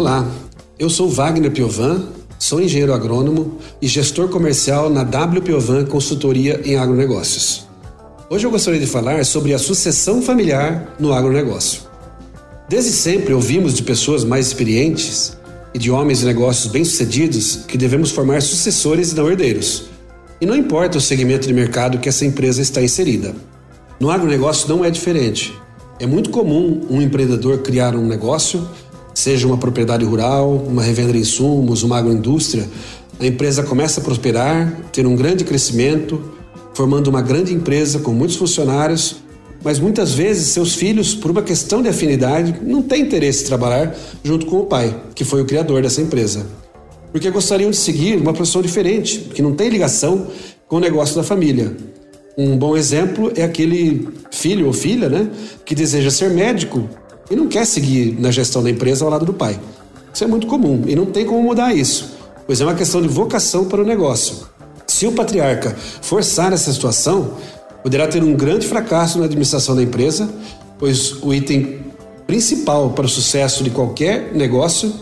Olá, eu sou Wagner Piovan, sou engenheiro agrônomo e gestor comercial na W Consultoria em Agronegócios. Hoje eu gostaria de falar sobre a sucessão familiar no agronegócio. Desde sempre ouvimos de pessoas mais experientes e de homens de negócios bem-sucedidos que devemos formar sucessores e não herdeiros. E não importa o segmento de mercado que essa empresa está inserida. No agronegócio não é diferente. É muito comum um empreendedor criar um negócio seja uma propriedade rural, uma revenda de insumos, uma agroindústria, a empresa começa a prosperar, ter um grande crescimento, formando uma grande empresa com muitos funcionários, mas muitas vezes seus filhos, por uma questão de afinidade, não têm interesse em trabalhar junto com o pai, que foi o criador dessa empresa. Porque gostariam de seguir uma profissão diferente, que não tem ligação com o negócio da família. Um bom exemplo é aquele filho ou filha, né, que deseja ser médico e não quer seguir na gestão da empresa ao lado do pai. Isso é muito comum e não tem como mudar isso, pois é uma questão de vocação para o negócio. Se o patriarca forçar essa situação, poderá ter um grande fracasso na administração da empresa, pois o item principal para o sucesso de qualquer negócio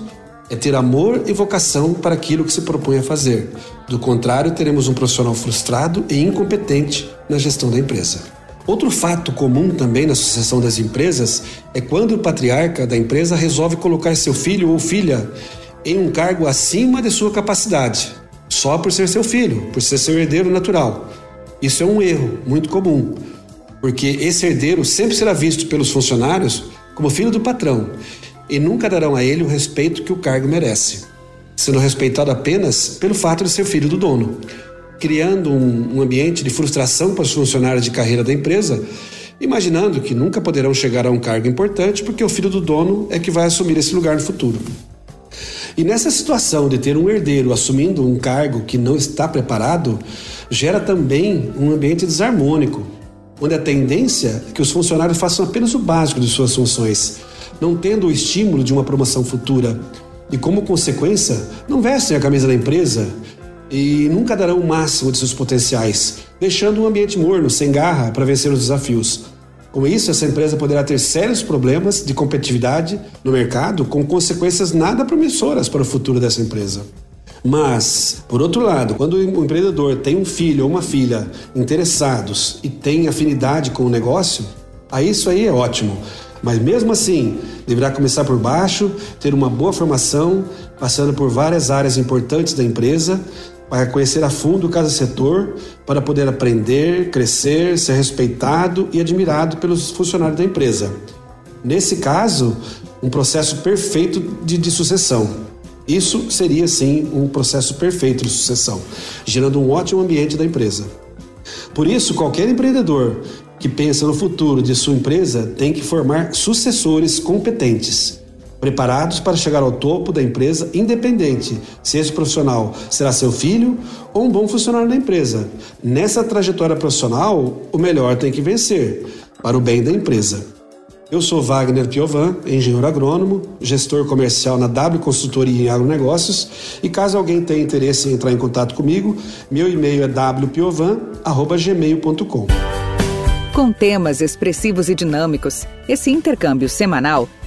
é ter amor e vocação para aquilo que se propõe a fazer. Do contrário, teremos um profissional frustrado e incompetente na gestão da empresa. Outro fato comum também na sucessão das empresas é quando o patriarca da empresa resolve colocar seu filho ou filha em um cargo acima de sua capacidade, só por ser seu filho, por ser seu herdeiro natural. Isso é um erro muito comum, porque esse herdeiro sempre será visto pelos funcionários como filho do patrão e nunca darão a ele o respeito que o cargo merece, sendo respeitado apenas pelo fato de ser filho do dono criando um, um ambiente de frustração para os funcionários de carreira da empresa, imaginando que nunca poderão chegar a um cargo importante porque o filho do dono é que vai assumir esse lugar no futuro. E nessa situação de ter um herdeiro assumindo um cargo que não está preparado, gera também um ambiente desarmônico, onde a tendência é que os funcionários façam apenas o básico de suas funções, não tendo o estímulo de uma promoção futura. E como consequência, não vestem a camisa da empresa, e nunca darão o máximo de seus potenciais, deixando um ambiente morno, sem garra, para vencer os desafios. Com isso, essa empresa poderá ter sérios problemas de competitividade no mercado, com consequências nada promissoras para o futuro dessa empresa. Mas, por outro lado, quando o empreendedor tem um filho ou uma filha interessados e tem afinidade com o negócio, aí isso aí é ótimo. Mas mesmo assim, deverá começar por baixo, ter uma boa formação, passando por várias áreas importantes da empresa, para conhecer a fundo cada setor, para poder aprender, crescer, ser respeitado e admirado pelos funcionários da empresa. Nesse caso, um processo perfeito de, de sucessão. Isso seria, sim, um processo perfeito de sucessão, gerando um ótimo ambiente da empresa. Por isso, qualquer empreendedor que pensa no futuro de sua empresa tem que formar sucessores competentes preparados para chegar ao topo da empresa, independente se esse profissional será seu filho ou um bom funcionário da empresa. Nessa trajetória profissional, o melhor tem que vencer, para o bem da empresa. Eu sou Wagner Piovan, engenheiro agrônomo, gestor comercial na W Consultoria em Agronegócios e caso alguém tenha interesse em entrar em contato comigo, meu e-mail é wpiovan.gmail.com. Com temas expressivos e dinâmicos, esse intercâmbio semanal